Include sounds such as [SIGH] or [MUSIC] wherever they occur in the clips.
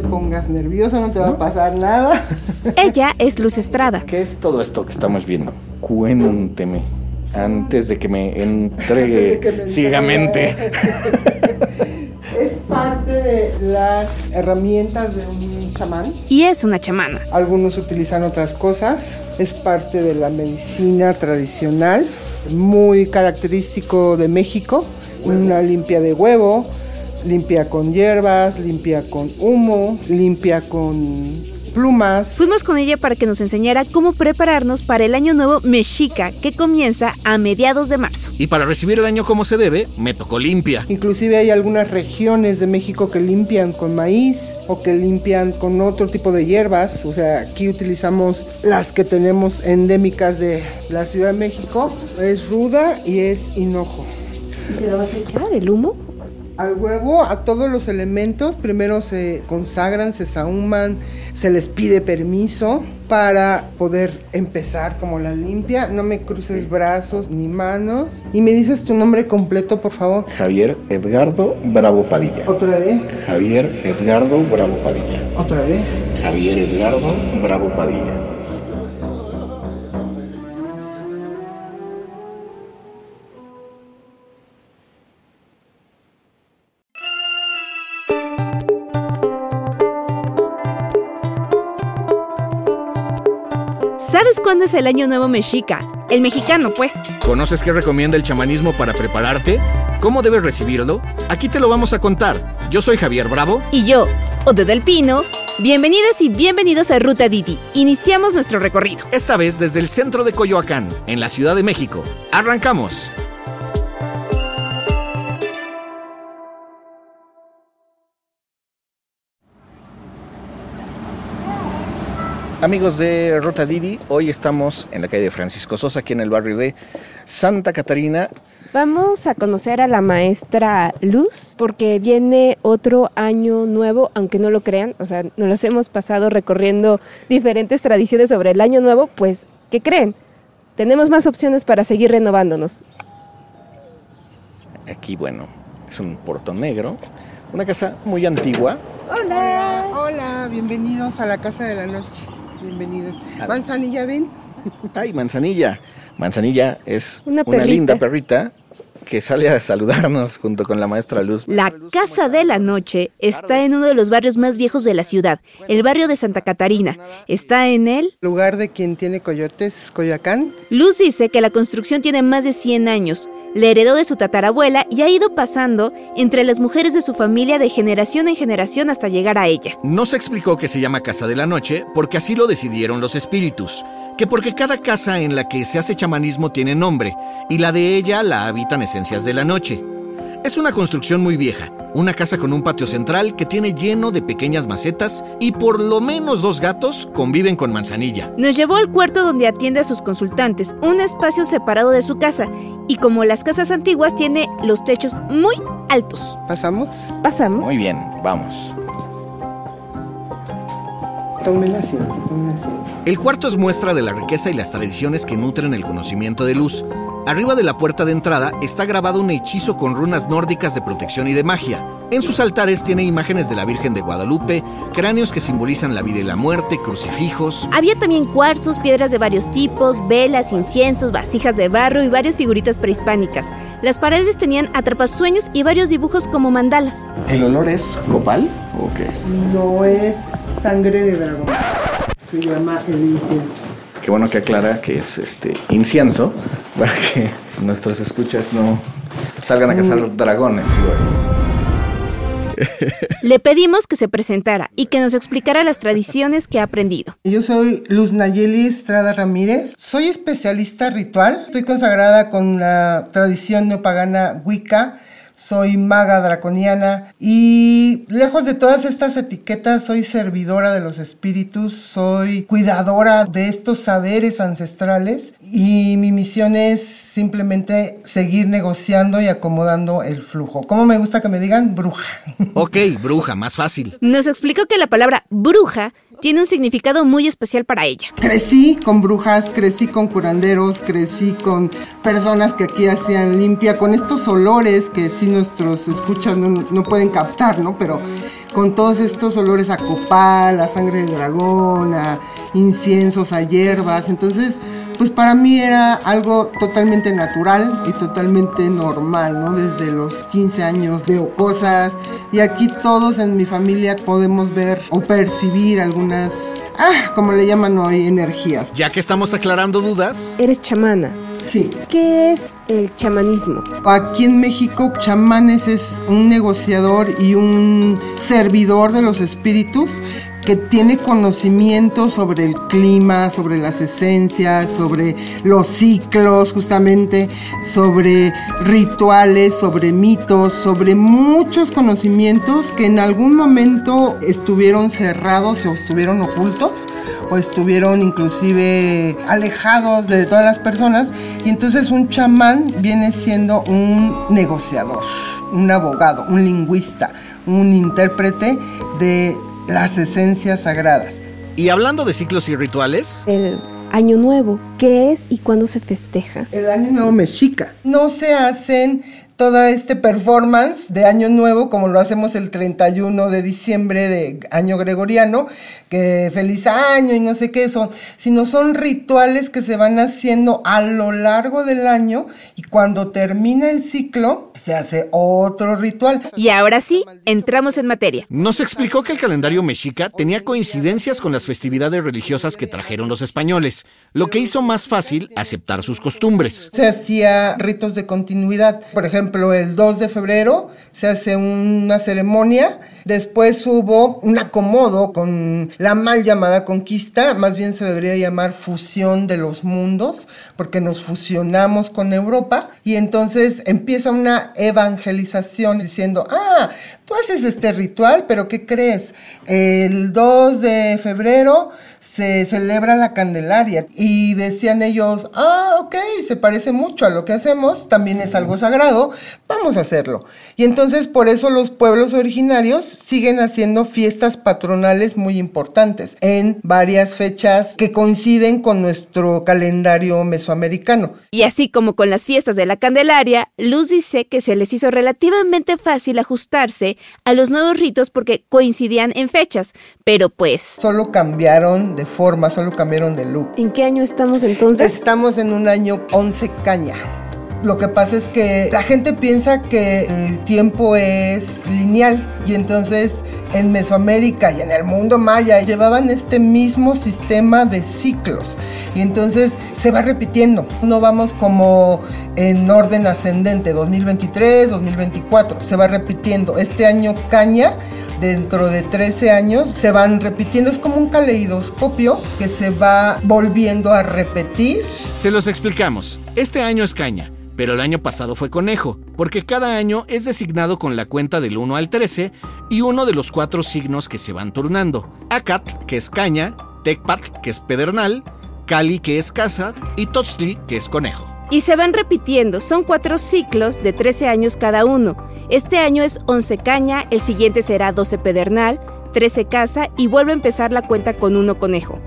te pongas nerviosa, no te va a pasar nada. [LAUGHS] Ella es Luz Estrada. ¿Qué es todo esto que estamos viendo? Cuénteme antes de que me entregue que me ciegamente. [LAUGHS] es parte de las herramientas de un chamán. Y es una chamana. Algunos utilizan otras cosas. Es parte de la medicina tradicional, muy característico de México. Una limpia de huevo, limpia con hierbas, limpia con humo, limpia con plumas. Fuimos con ella para que nos enseñara cómo prepararnos para el año nuevo mexica que comienza a mediados de marzo. Y para recibir el año como se debe, me tocó limpia. Inclusive hay algunas regiones de México que limpian con maíz o que limpian con otro tipo de hierbas. O sea, aquí utilizamos las que tenemos endémicas de la Ciudad de México. Es ruda y es hinojo. ¿Y se lo vas a echar el humo? Al huevo, a todos los elementos, primero se consagran, se sahuman, se les pide permiso para poder empezar como la limpia. No me cruces brazos ni manos. Y me dices tu nombre completo, por favor. Javier Edgardo Bravo Padilla. Otra vez, Javier Edgardo Bravo Padilla. otra vez. Javier Edgardo Bravo Padilla. Cuándo es el año nuevo mexica? El mexicano, pues. ¿Conoces qué recomienda el chamanismo para prepararte? ¿Cómo debes recibirlo? Aquí te lo vamos a contar. Yo soy Javier Bravo. Y yo, Ode del Pino. Bienvenidas y bienvenidos a Ruta Didi. Iniciamos nuestro recorrido. Esta vez desde el centro de Coyoacán, en la Ciudad de México. Arrancamos. Amigos de Ruta Didi, hoy estamos en la calle de Francisco Sosa, aquí en el barrio de Santa Catarina. Vamos a conocer a la maestra Luz porque viene otro año nuevo, aunque no lo crean, o sea, nos los hemos pasado recorriendo diferentes tradiciones sobre el año nuevo, pues, ¿qué creen? Tenemos más opciones para seguir renovándonos. Aquí, bueno, es un portón negro, una casa muy antigua. Hola, hola, bienvenidos a la Casa de la Noche. Bienvenidos. Manzanilla, ven. Ay, Manzanilla. Manzanilla es Una linda perrita que sale a saludarnos junto con la maestra Luz. La Casa de la Noche está en uno de los barrios más viejos de la ciudad, el barrio de Santa Catarina. Está en él. Lugar de quien tiene coyotes, Coyoacán. Luz dice que la construcción tiene más de 100 años. La heredó de su tatarabuela y ha ido pasando entre las mujeres de su familia de generación en generación hasta llegar a ella. No se explicó que se llama Casa de la Noche porque así lo decidieron los espíritus, que porque cada casa en la que se hace chamanismo tiene nombre y la de ella la habitan esencias de la noche. Es una construcción muy vieja, una casa con un patio central que tiene lleno de pequeñas macetas y por lo menos dos gatos conviven con manzanilla. Nos llevó al cuarto donde atiende a sus consultantes, un espacio separado de su casa, y como las casas antiguas tiene los techos muy altos. ¿Pasamos? Pasamos. Muy bien, vamos. Tomen asiento, tomen asiento. El cuarto es muestra de la riqueza y las tradiciones que nutren el conocimiento de luz. Arriba de la puerta de entrada está grabado un hechizo con runas nórdicas de protección y de magia. En sus altares tiene imágenes de la Virgen de Guadalupe, cráneos que simbolizan la vida y la muerte, crucifijos. Había también cuarzos, piedras de varios tipos, velas, inciensos, vasijas de barro y varias figuritas prehispánicas. Las paredes tenían atrapasueños y varios dibujos como mandalas. ¿El olor es copal o qué es? No es sangre de dragón. Se llama el incienso. Qué bueno que aclara que es este incienso [LAUGHS] para que nuestros escuchas no salgan a cazar dragones. igual. Le pedimos que se presentara y que nos explicara las tradiciones que ha aprendido. Yo soy Luz Nayeli Estrada Ramírez. Soy especialista ritual. Estoy consagrada con la tradición neopagana Wicca. Soy maga draconiana y lejos de todas estas etiquetas soy servidora de los espíritus, soy cuidadora de estos saberes ancestrales y mi misión es simplemente seguir negociando y acomodando el flujo. ¿Cómo me gusta que me digan? Bruja. Ok, bruja, más fácil. Nos explicó que la palabra bruja tiene un significado muy especial para ella. Crecí con brujas, crecí con curanderos, crecí con personas que aquí hacían limpia, con estos olores que sí nuestros escuchas no, no pueden captar, ¿no? Pero con todos estos olores a copal, a sangre de dragón, a inciensos, a hierbas. Entonces, pues para mí era algo totalmente natural y totalmente normal, ¿no? Desde los 15 años veo cosas y aquí todos en mi familia podemos ver o percibir algunas, ah, como le llaman hoy, energías. Ya que estamos aclarando dudas, Eres chamana. Sí. ¿Qué es el chamanismo? Aquí en México, chamanes es un negociador y un servidor de los espíritus que tiene conocimiento sobre el clima, sobre las esencias, sobre los ciclos justamente, sobre rituales, sobre mitos, sobre muchos conocimientos que en algún momento estuvieron cerrados o estuvieron ocultos o estuvieron inclusive alejados de todas las personas y entonces un chamán viene siendo un negociador, un abogado, un lingüista, un intérprete de las esencias sagradas. y hablando de ciclos y rituales, El año nuevo. ¿Qué es y cuándo se festeja? El año nuevo mexica. No se hacen toda este performance de año nuevo como lo hacemos el 31 de diciembre de año gregoriano, que feliz año y no sé qué son, sino son rituales que se van haciendo a lo largo del año y cuando termina el ciclo se hace otro ritual. Y ahora sí, entramos en materia. nos explicó que el calendario mexica tenía coincidencias con las festividades religiosas que trajeron los españoles, lo que hizo más fácil aceptar sus costumbres. Se hacía ritos de continuidad. Por ejemplo, el 2 de febrero se hace una ceremonia. Después hubo un acomodo con la mal llamada conquista, más bien se debería llamar fusión de los mundos, porque nos fusionamos con Europa y entonces empieza una evangelización diciendo, ah, tú haces este ritual, pero ¿qué crees? El 2 de febrero se celebra la Candelaria y decían ellos, ah, ok, se parece mucho a lo que hacemos, también es algo sagrado, vamos a hacerlo. Y entonces por eso los pueblos originarios siguen haciendo fiestas patronales muy importantes en varias fechas que coinciden con nuestro calendario mesoamericano. Y así como con las fiestas de la Candelaria, Luz dice que se les hizo relativamente fácil ajustarse a los nuevos ritos porque coincidían en fechas, pero pues Solo cambiaron de forma, solo cambiaron de look. ¿En qué año estamos entonces? Estamos en un año 11 caña. Lo que pasa es que la gente piensa que el tiempo es lineal y entonces en Mesoamérica y en el mundo maya llevaban este mismo sistema de ciclos y entonces se va repitiendo. No vamos como en orden ascendente, 2023, 2024, se va repitiendo. Este año caña dentro de 13 años se van repitiendo, es como un caleidoscopio que se va volviendo a repetir Se los explicamos. Este año es caña, pero el año pasado fue conejo, porque cada año es designado con la cuenta del 1 al 13 y uno de los cuatro signos que se van turnando. Acat, que es caña, Tecpat, que es pedernal, Cali, que es casa, y Totzli, que es conejo. Y se van repitiendo, son cuatro ciclos de 13 años cada uno. Este año es 11 caña, el siguiente será 12 pedernal, 13 casa y vuelve a empezar la cuenta con uno conejo.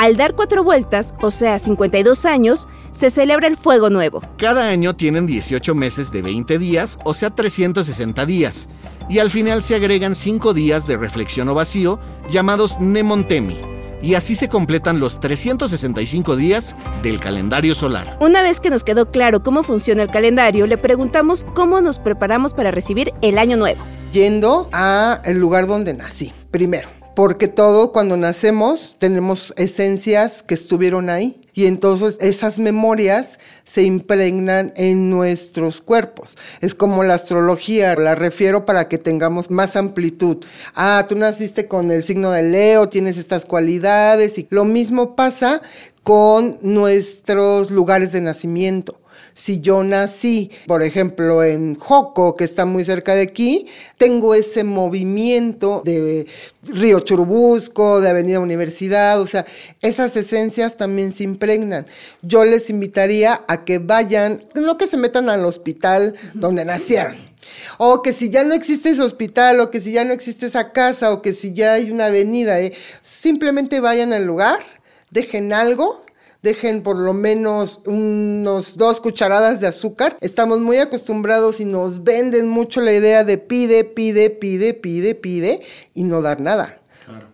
Al dar cuatro vueltas, o sea 52 años, se celebra el fuego nuevo. Cada año tienen 18 meses de 20 días, o sea 360 días, y al final se agregan 5 días de reflexión o vacío llamados Nemontemi, y así se completan los 365 días del calendario solar. Una vez que nos quedó claro cómo funciona el calendario, le preguntamos cómo nos preparamos para recibir el año nuevo. yendo a el lugar donde nací, primero. Porque todo cuando nacemos tenemos esencias que estuvieron ahí y entonces esas memorias se impregnan en nuestros cuerpos. Es como la astrología, la refiero para que tengamos más amplitud. Ah, tú naciste con el signo de Leo, tienes estas cualidades y lo mismo pasa con nuestros lugares de nacimiento. Si yo nací, por ejemplo, en Joco, que está muy cerca de aquí, tengo ese movimiento de Río Churubusco, de Avenida Universidad, o sea, esas esencias también se impregnan. Yo les invitaría a que vayan, no que se metan al hospital donde nacieron. O que si ya no existe ese hospital, o que si ya no existe esa casa, o que si ya hay una avenida, eh, simplemente vayan al lugar, dejen algo, dejen por lo menos unos dos cucharadas de azúcar. Estamos muy acostumbrados y nos venden mucho la idea de pide, pide, pide, pide, pide y no dar nada.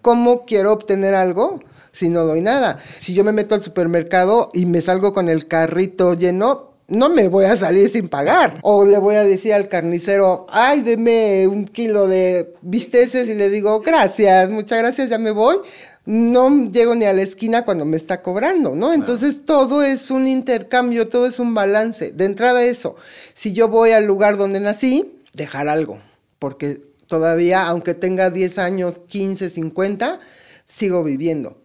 ¿Cómo quiero obtener algo? si no doy nada. Si yo me meto al supermercado y me salgo con el carrito lleno, no me voy a salir sin pagar. O le voy a decir al carnicero, ay, deme un kilo de bisteces y le digo, gracias, muchas gracias, ya me voy. No llego ni a la esquina cuando me está cobrando, ¿no? Entonces todo es un intercambio, todo es un balance. De entrada eso, si yo voy al lugar donde nací, dejar algo, porque todavía, aunque tenga 10 años, 15, 50, sigo viviendo.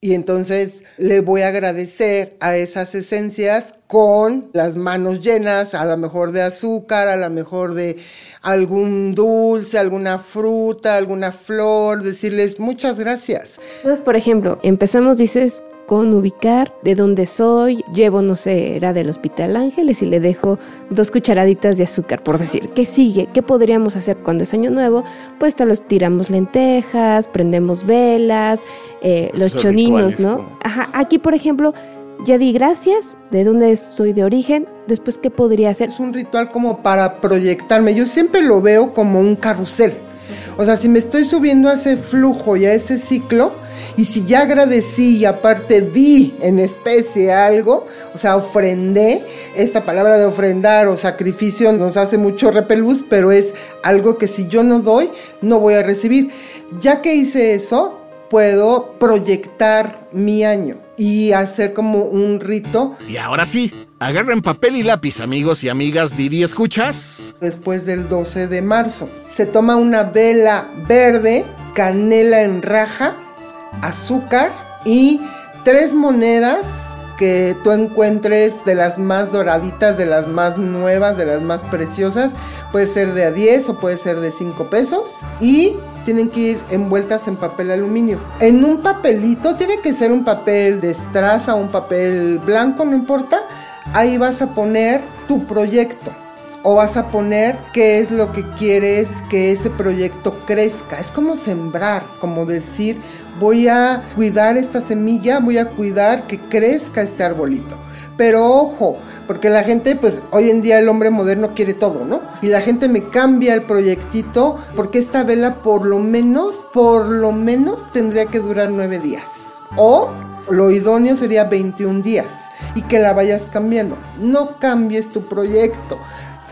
Y entonces le voy a agradecer a esas esencias con las manos llenas, a lo mejor de azúcar, a lo mejor de algún dulce, alguna fruta, alguna flor, decirles muchas gracias. Entonces, por ejemplo, empezamos, dices, con ubicar de dónde soy, llevo, no sé, era del Hospital Ángeles y le dejo dos cucharaditas de azúcar, por decir. ¿Qué sigue? ¿Qué podríamos hacer cuando es año nuevo? Pues tal vez tiramos lentejas, prendemos velas, eh, los choninos, ¿no? Ajá, aquí por ejemplo, ya di gracias, de dónde soy de origen, después qué podría hacer. Es un ritual como para proyectarme, yo siempre lo veo como un carrusel. O sea, si me estoy subiendo a ese flujo y a ese ciclo, y si ya agradecí y aparte di en especie algo, o sea, ofrendé, esta palabra de ofrendar o sacrificio nos hace mucho repelús, pero es algo que si yo no doy, no voy a recibir. Ya que hice eso, puedo proyectar mi año y hacer como un rito. Y ahora sí, agarren papel y lápiz, amigos y amigas Didi Escuchas. Después del 12 de marzo, se toma una vela verde, canela en raja, azúcar y tres monedas que tú encuentres de las más doraditas, de las más nuevas, de las más preciosas. Puede ser de a 10 o puede ser de 5 pesos. Y tienen que ir envueltas en papel aluminio. En un papelito, tiene que ser un papel de estraza, un papel blanco, no importa. Ahí vas a poner tu proyecto o vas a poner qué es lo que quieres que ese proyecto crezca. Es como sembrar, como decir, voy a cuidar esta semilla, voy a cuidar que crezca este arbolito. Pero ojo, porque la gente, pues hoy en día el hombre moderno quiere todo, ¿no? Y la gente me cambia el proyectito porque esta vela por lo menos, por lo menos tendría que durar nueve días. O lo idóneo sería 21 días y que la vayas cambiando. No cambies tu proyecto.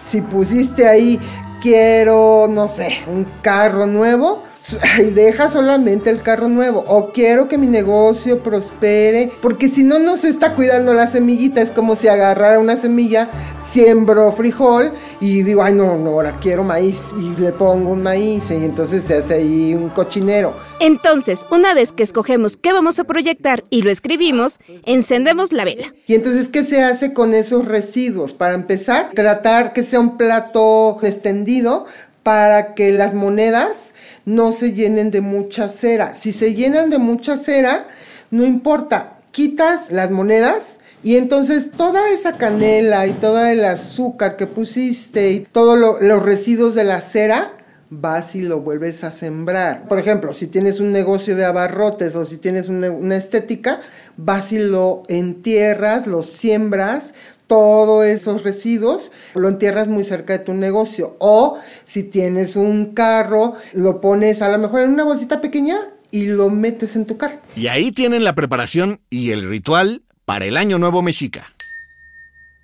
Si pusiste ahí, quiero, no sé, un carro nuevo, [LAUGHS] deja solamente el carro nuevo. O quiero que mi negocio prospere. Porque si no, no se está cuidando la semillita. Es como si agarrara una semilla, siembro frijol y digo, ay, no, no, ahora quiero maíz. Y le pongo un maíz y entonces se hace ahí un cochinero. Entonces, una vez que escogemos qué vamos a proyectar y lo escribimos, encendemos la vela. Y entonces, ¿qué se hace con esos residuos? Para empezar, tratar que sea un plato extendido para que las monedas no se llenen de mucha cera. Si se llenan de mucha cera, no importa, quitas las monedas y entonces toda esa canela y todo el azúcar que pusiste y todos los residuos de la cera, vas y lo vuelves a sembrar. Por ejemplo, si tienes un negocio de abarrotes o si tienes una, una estética, vas y lo entierras, lo siembras, todos esos residuos, lo entierras muy cerca de tu negocio. O si tienes un carro, lo pones a lo mejor en una bolsita pequeña y lo metes en tu carro. Y ahí tienen la preparación y el ritual para el Año Nuevo Mexica.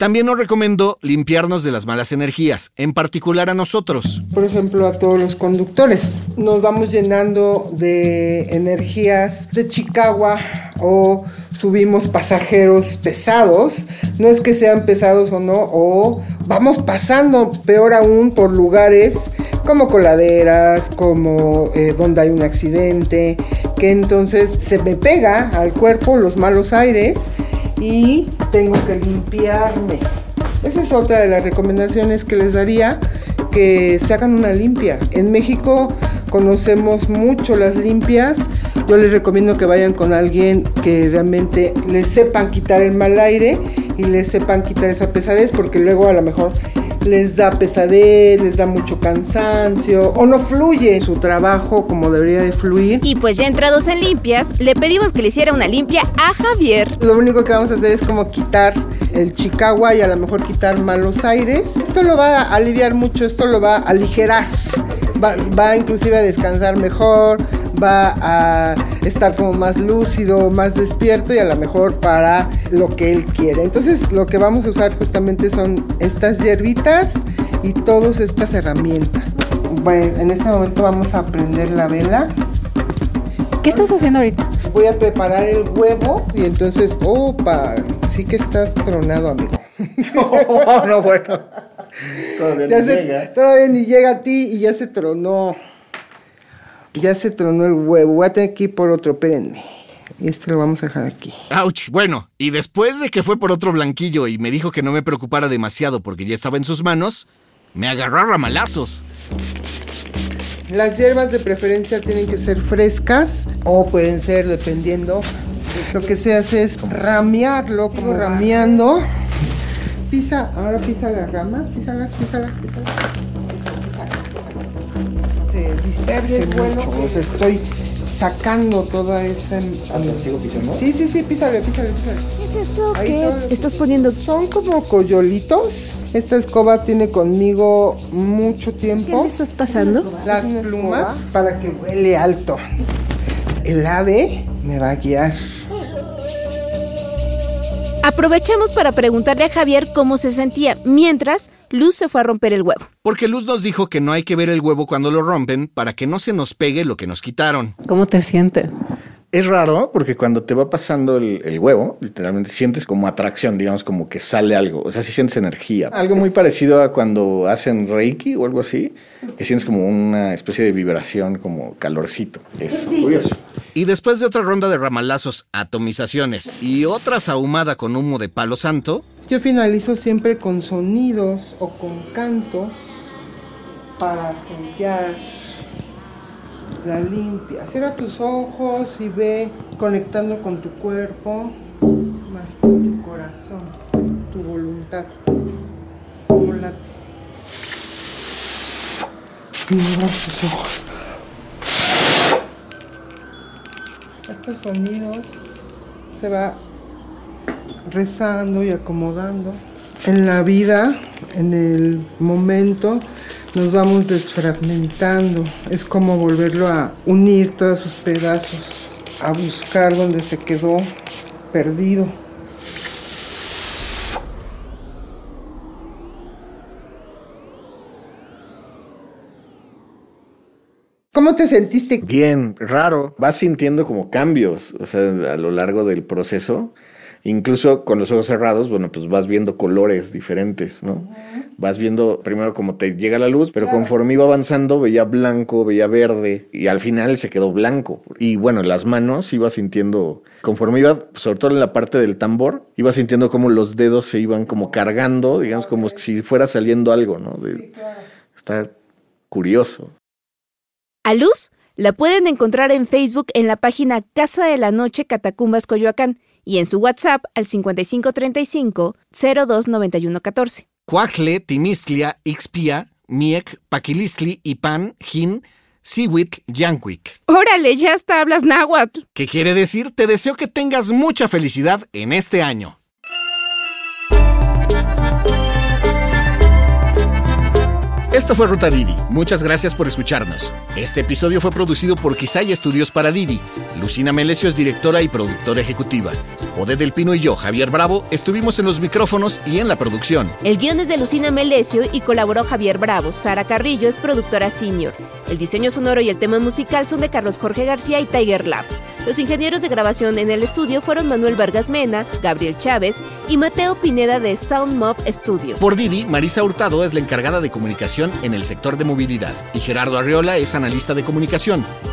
También nos recomendó limpiarnos de las malas energías, en particular a nosotros. Por ejemplo, a todos los conductores. Nos vamos llenando de energías de Chicago o subimos pasajeros pesados. No es que sean pesados o no, o vamos pasando, peor aún, por lugares como coladeras, como eh, donde hay un accidente, que entonces se me pega al cuerpo los malos aires y tengo que limpiarme. Esa es otra de las recomendaciones que les daría, que se hagan una limpia. En México conocemos mucho las limpias. Yo les recomiendo que vayan con alguien que realmente les sepan quitar el mal aire y les sepan quitar esa pesadez, porque luego a lo mejor les da pesadez, les da mucho cansancio o no fluye su trabajo como debería de fluir. Y pues ya entrados en limpias, le pedimos que le hiciera una limpia a Javier. Lo único que vamos a hacer es como quitar el chihuahua y a lo mejor quitar malos aires. Esto lo va a aliviar mucho, esto lo va a aligerar. Va, va inclusive a descansar mejor, va a estar como más lúcido, más despierto y a lo mejor para lo que él quiere. Entonces lo que vamos a usar justamente son estas hierbitas y todas estas herramientas. Bueno, en este momento vamos a prender la vela. ¿Qué estás haciendo ahorita? Voy a preparar el huevo y entonces, opa, sí que estás tronado, amigo. [LAUGHS] Oh, no, bueno. Todavía Ya no se- llega. todavía ni llega a ti y ya se tronó. Ya se tronó el huevo. Voy a tener que ir por otro, espérenme. Y este lo vamos a dejar aquí. ¡Auch! Bueno, y después de que fue por otro blanquillo y me dijo que no me preocupara demasiado porque ya estaba en sus manos, me agarró a ramalazos. Las hierbas de preferencia tienen que ser frescas o pueden ser dependiendo. Lo que se hace es ramearlo, como rameando. Pisa, ahora pisa las ramas, písalas, písalas, písalas. Se disperse mucho, o sea, estoy sacando toda esa... ¿Sigo pisando? Sí, sí, sí, písale, písale, písale. ¿Qué es eso? Ahí ¿Qué estás poniendo? Son como coyolitos. Esta escoba tiene conmigo mucho ¿Qué tiempo. me estás pasando? Las plumas para que vuele alto. El ave me va a guiar. Aprovechamos para preguntarle a Javier cómo se sentía, mientras Luz se fue a romper el huevo. Porque Luz nos dijo que no hay que ver el huevo cuando lo rompen para que no se nos pegue lo que nos quitaron. ¿Cómo te sientes? Es raro porque cuando te va pasando el, el huevo, literalmente sientes como atracción, digamos, como que sale algo. O sea, sí sientes energía. Algo muy parecido a cuando hacen Reiki o algo así, que sientes como una especie de vibración, como calorcito. Es curioso. Y después de otra ronda de ramalazos, atomizaciones y otra sahumada con humo de palo santo, Yo finalizo siempre con sonidos o con cantos para sellar la limpia. Cierra tus ojos y ve conectando con tu cuerpo, más tu corazón, tu voluntad. Cómo late. Y tus ojos. Estos sonidos se va rezando y acomodando. En la vida, en el momento, nos vamos desfragmentando. Es como volverlo a unir todos sus pedazos, a buscar donde se quedó perdido. ¿Cómo te sentiste? Bien, raro. Vas sintiendo como cambios, o sea, a lo largo del proceso. Incluso con los ojos cerrados, bueno, pues vas viendo colores diferentes, ¿no? Vas viendo primero como te llega la luz, pero conforme iba avanzando veía blanco, veía verde y al final se quedó blanco. Y bueno, las manos iba sintiendo, conforme iba, sobre todo en la parte del tambor, iba sintiendo como los dedos se iban como cargando, digamos, como si fuera saliendo algo, ¿no? De- Está curioso. A Luz la pueden encontrar en Facebook en la página Casa de la Noche Catacumbas Coyoacán y en su WhatsApp al 5535 029114. Cuacle, Timistlia, Ixpia, Miek, Paquilistli, Ipan, Jin, Siwit, Yanquic. Órale, ya hasta hablas náhuatl. ¿Qué quiere decir? Te deseo que tengas mucha felicidad en este año. Esto fue Ruta Didi. Muchas gracias por escucharnos. Este episodio fue producido por Quisaya Estudios para Didi. Lucina Melesio es directora y productora ejecutiva. Ode del Pino y yo, Javier Bravo, estuvimos en los micrófonos y en la producción. El guion es de Lucina Melesio y colaboró Javier Bravo. Sara Carrillo es productora senior. El diseño sonoro y el tema musical son de Carlos Jorge García y Tiger Lab. Los ingenieros de grabación en el estudio fueron Manuel Vargas Mena, Gabriel Chávez y Mateo Pineda de Sound Mob Studio. Por Didi, Marisa Hurtado es la encargada de comunicación en el sector de movilidad y Gerardo Arriola es analista de comunicación.